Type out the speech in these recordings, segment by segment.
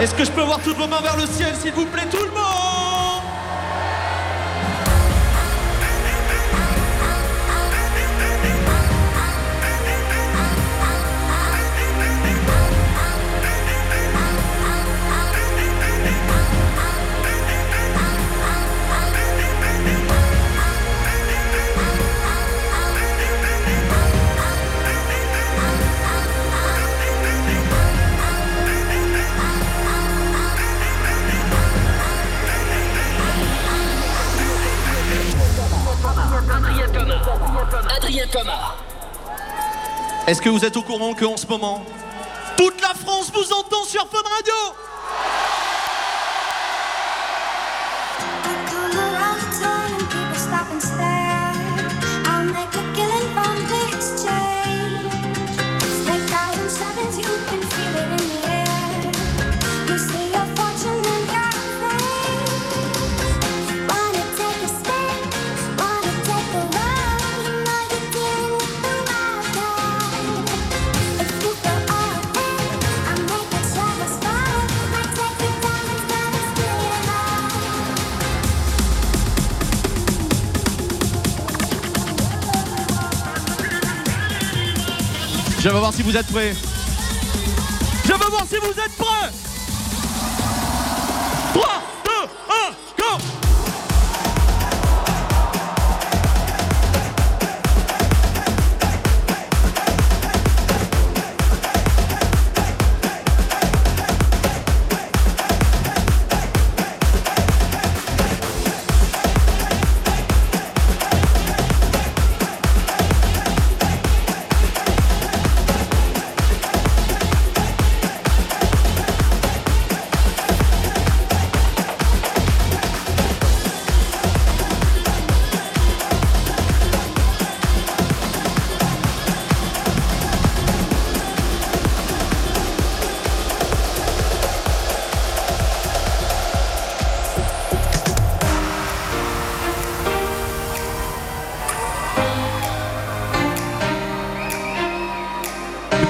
Est-ce que je peux voir toutes vos mains vers le ciel, s'il vous plaît, tout le monde Est-ce que vous êtes au courant qu'en ce moment, toute la France vous entend sur Fun Radio voir si vous êtes prêts. Je veux voir si vous êtes prêts.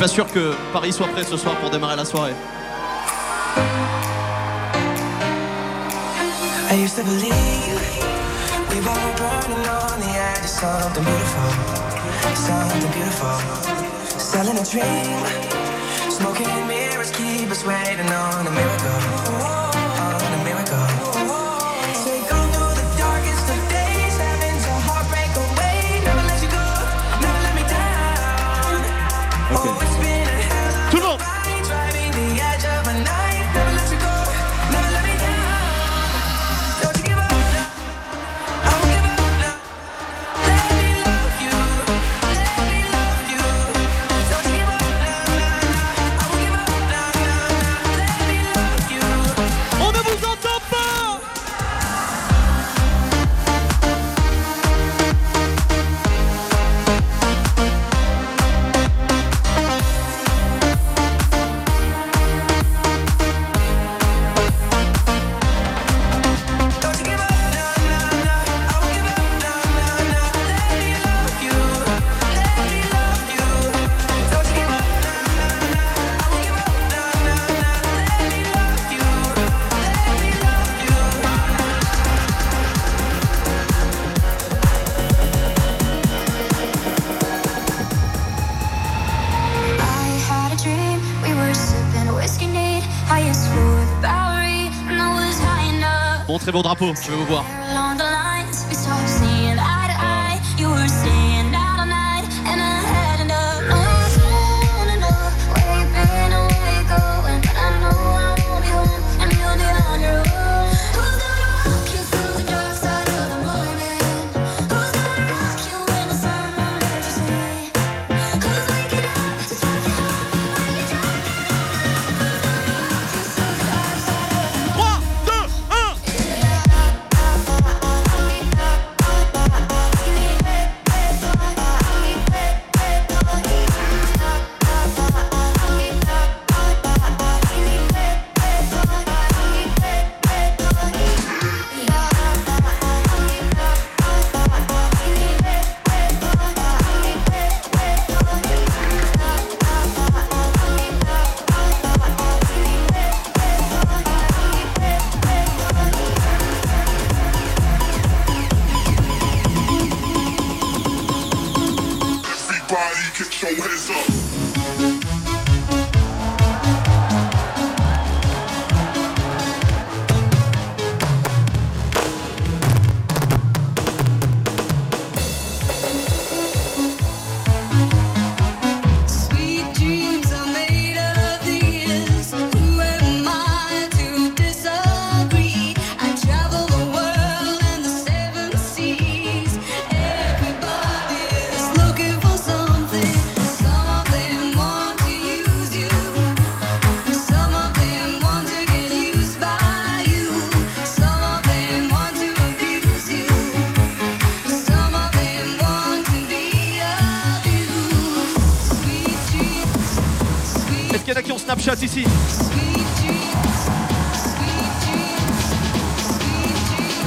pas sûr que Paris soit prêt ce soir pour démarrer la soirée. I used to believe we were burning on the edge of something beautiful, something beautiful. Selling a dream, smoking mirrors keep us waiting on a miracle. très beau drapeau, je veux vous voir.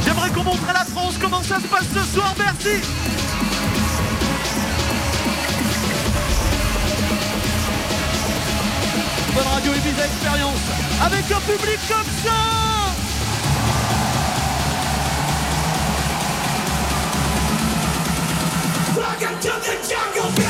J'aimerais qu'on montre à la France comment ça se passe ce soir, merci. Bonne radio Ibiza Expérience avec un public comme ça. Welcome to the jungle.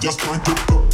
Just trying to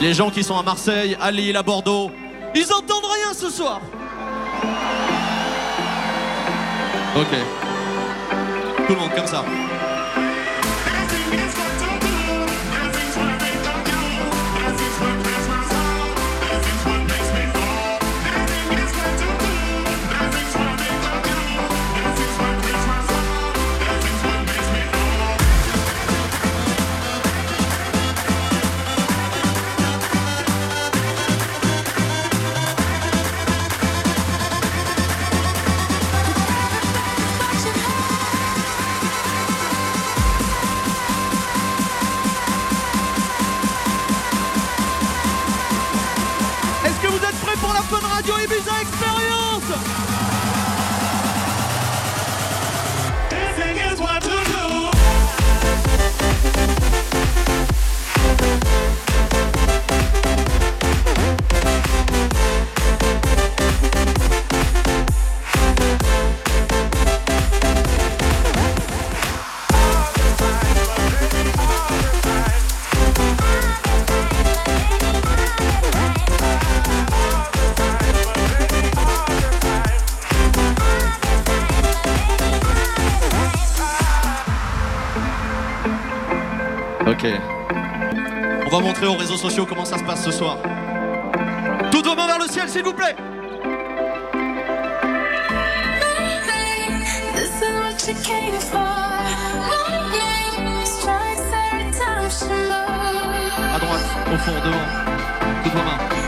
Les gens qui sont à Marseille, à Lille, à Bordeaux, ils entendent rien ce soir. Ok. Tout le monde, comme ça. Ok. On va montrer aux réseaux sociaux comment ça se passe ce soir. Toutes vos mains vers le ciel, s'il vous plaît. À droite, au fond, devant. Toutes vos mains.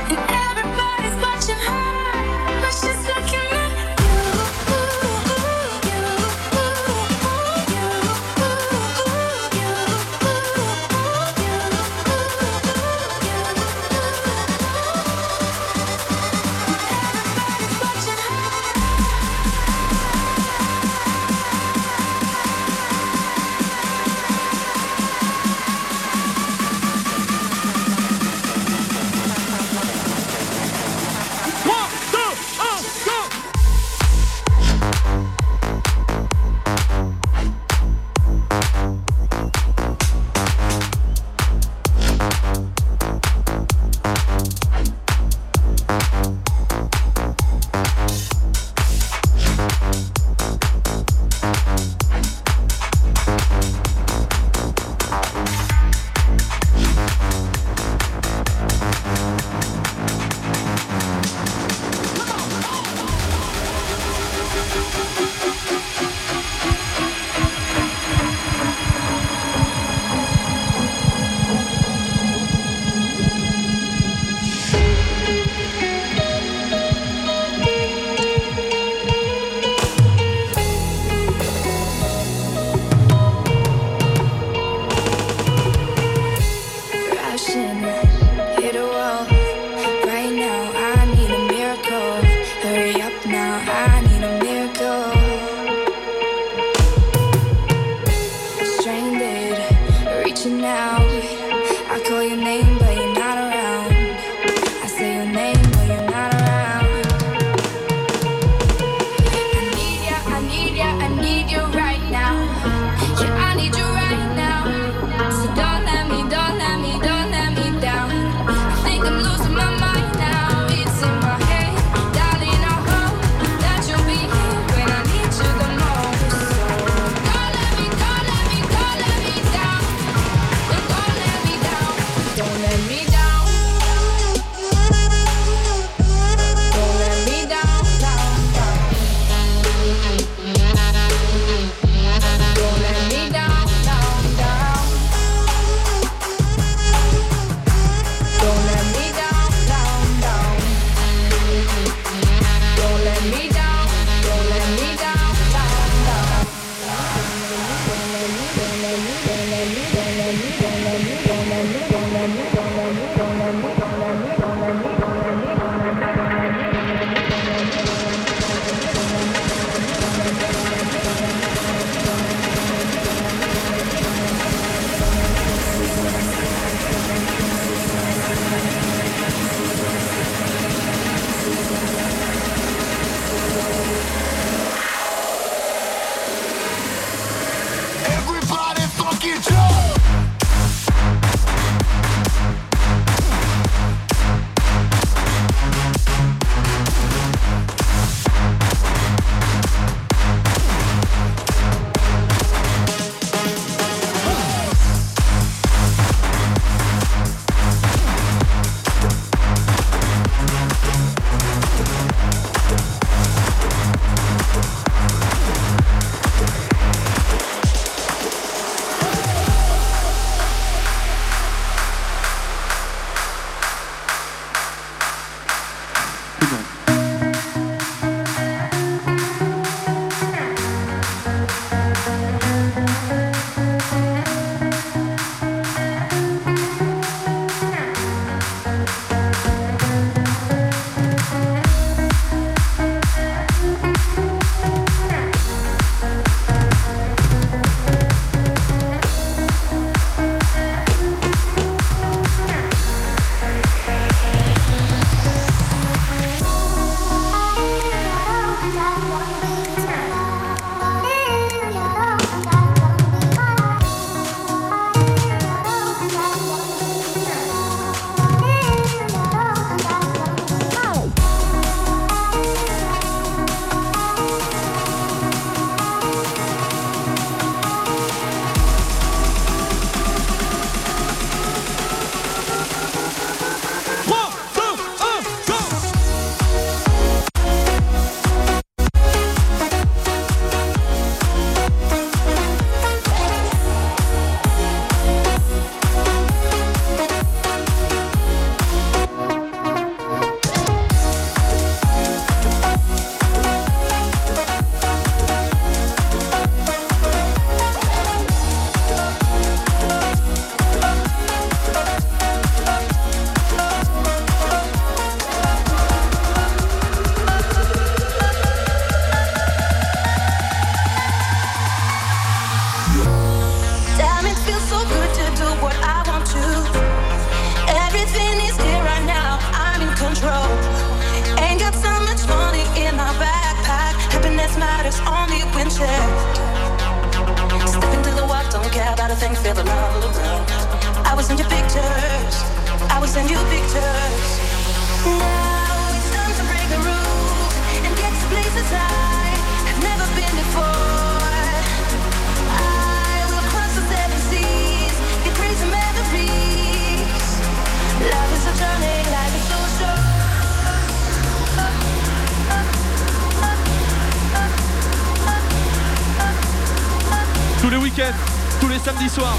tous les week-ends, tous les samedis soirs.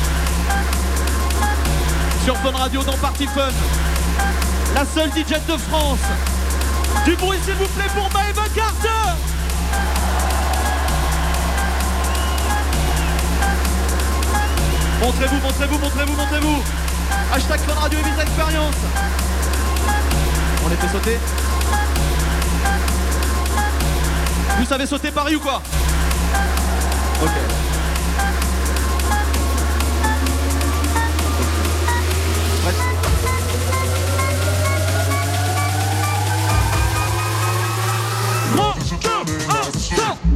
Sur Fun Radio dans Party Fun, la seule DJ de France. Du bruit s'il vous plaît pour Maëva Carter Montrez-vous, montrez-vous, montrez-vous, montrez-vous Hashtag Fun Radio et Expérience On les fait sauter Vous savez sauter Paris ou quoi? Ok.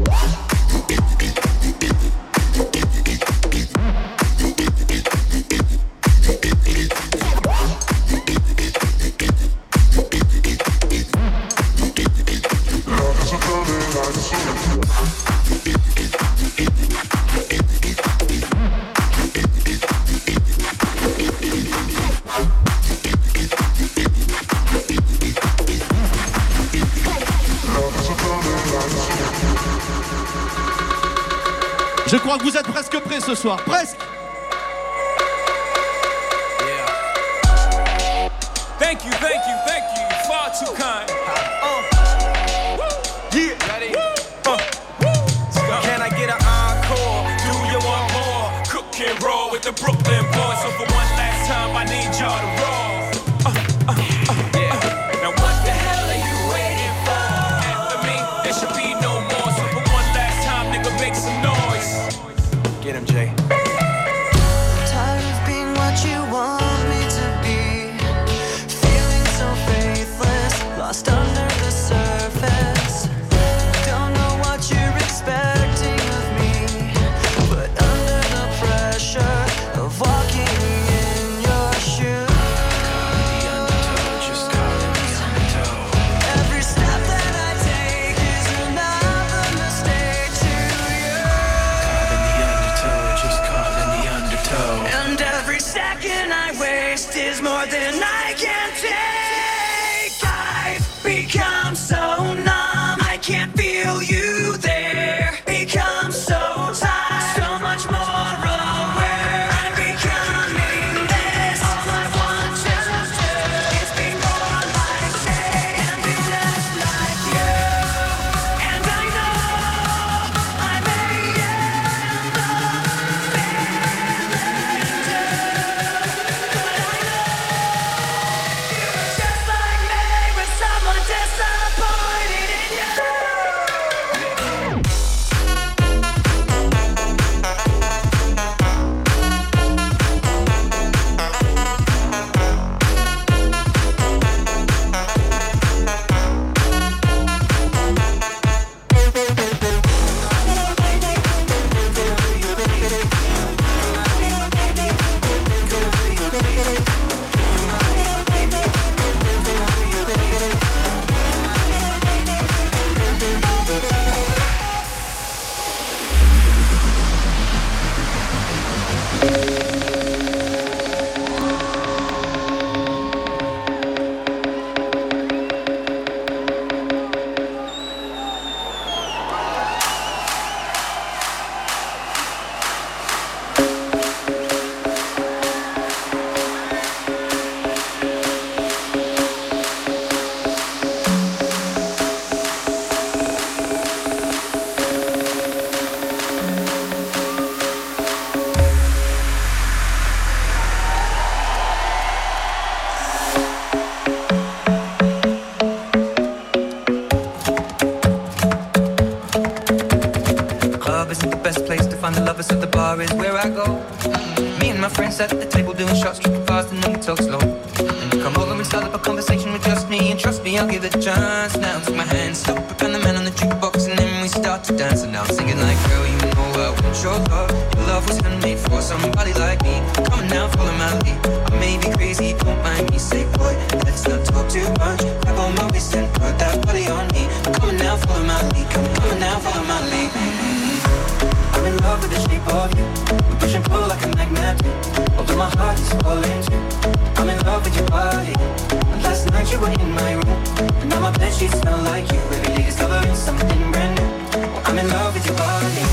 Wow. ce soir, presque. too much. Grab on my waist and put that body on me. I'm coming now, follow my lead. I'm coming now, follow my lead. I'm in love with the shape of you. We push and pull like a magnet. Although my heart is falling too. I'm in love with your body. And last night you were in my room. And now my bed sheets smell like you. Every day discovering something brand new. I'm in love with your body.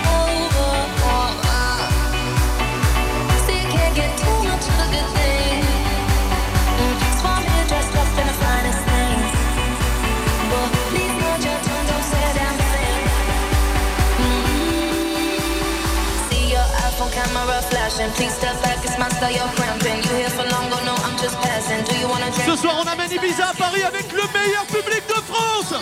Ce soir, on amène Ibiza à Paris avec le meilleur public de France.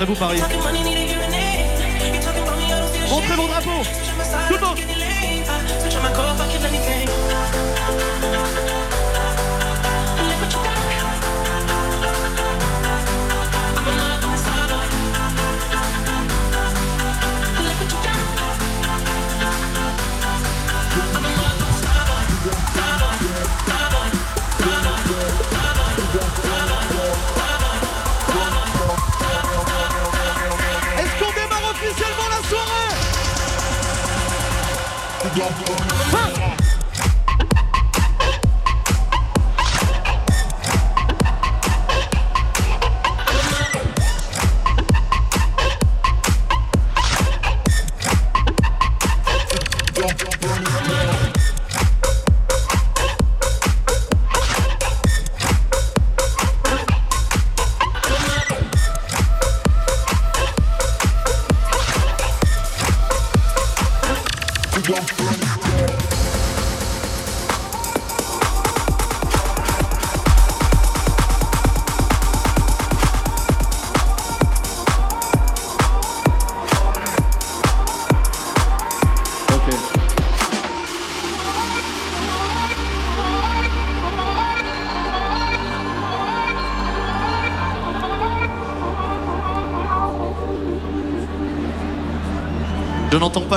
très beau Paris. Montrez vos drapeaux. Tout le monde. One.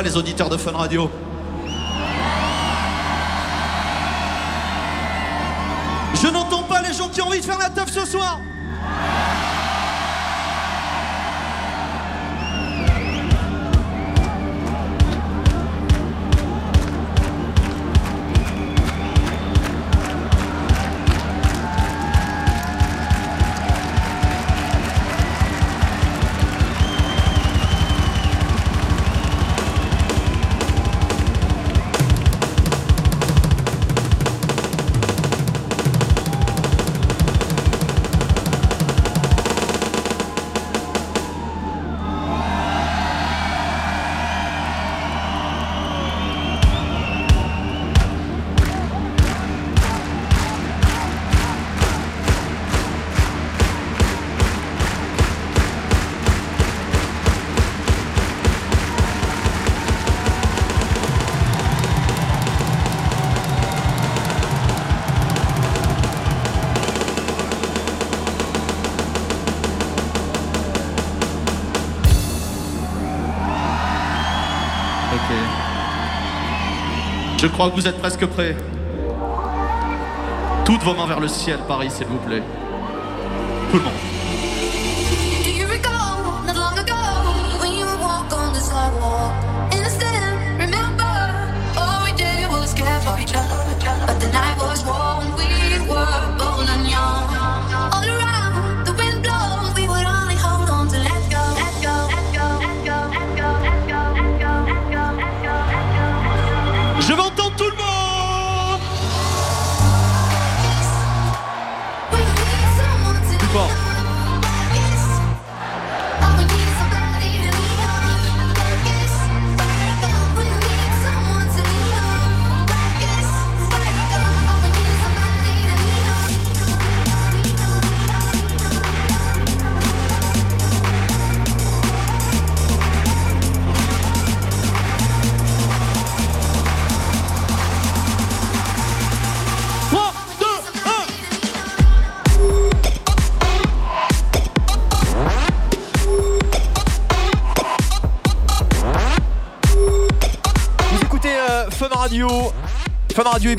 les auditeurs de Fun Radio. Je n'entends pas les gens qui ont envie de faire la teuf ce soir. Je crois que vous êtes presque prêts. Toutes vos mains vers le ciel, Paris, s'il vous plaît. Tout le monde.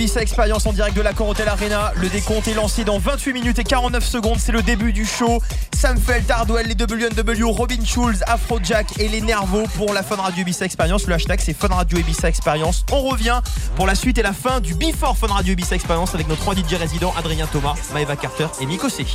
Ibiza Expérience en direct de la Corotel Arena. Le décompte est lancé dans 28 minutes et 49 secondes. C'est le début du show. Sam Felt, Hardwell, les WNW, Robin Schulz, Afrojack et les Nervos pour la Fun Radio Ibiza Expérience. Le hashtag c'est Fun Radio Ibiza Expérience. On revient pour la suite et la fin du Before Fun Radio Ibiza Expérience avec nos trois DJ résidents Adrien Thomas, Maeva Carter et Nico C.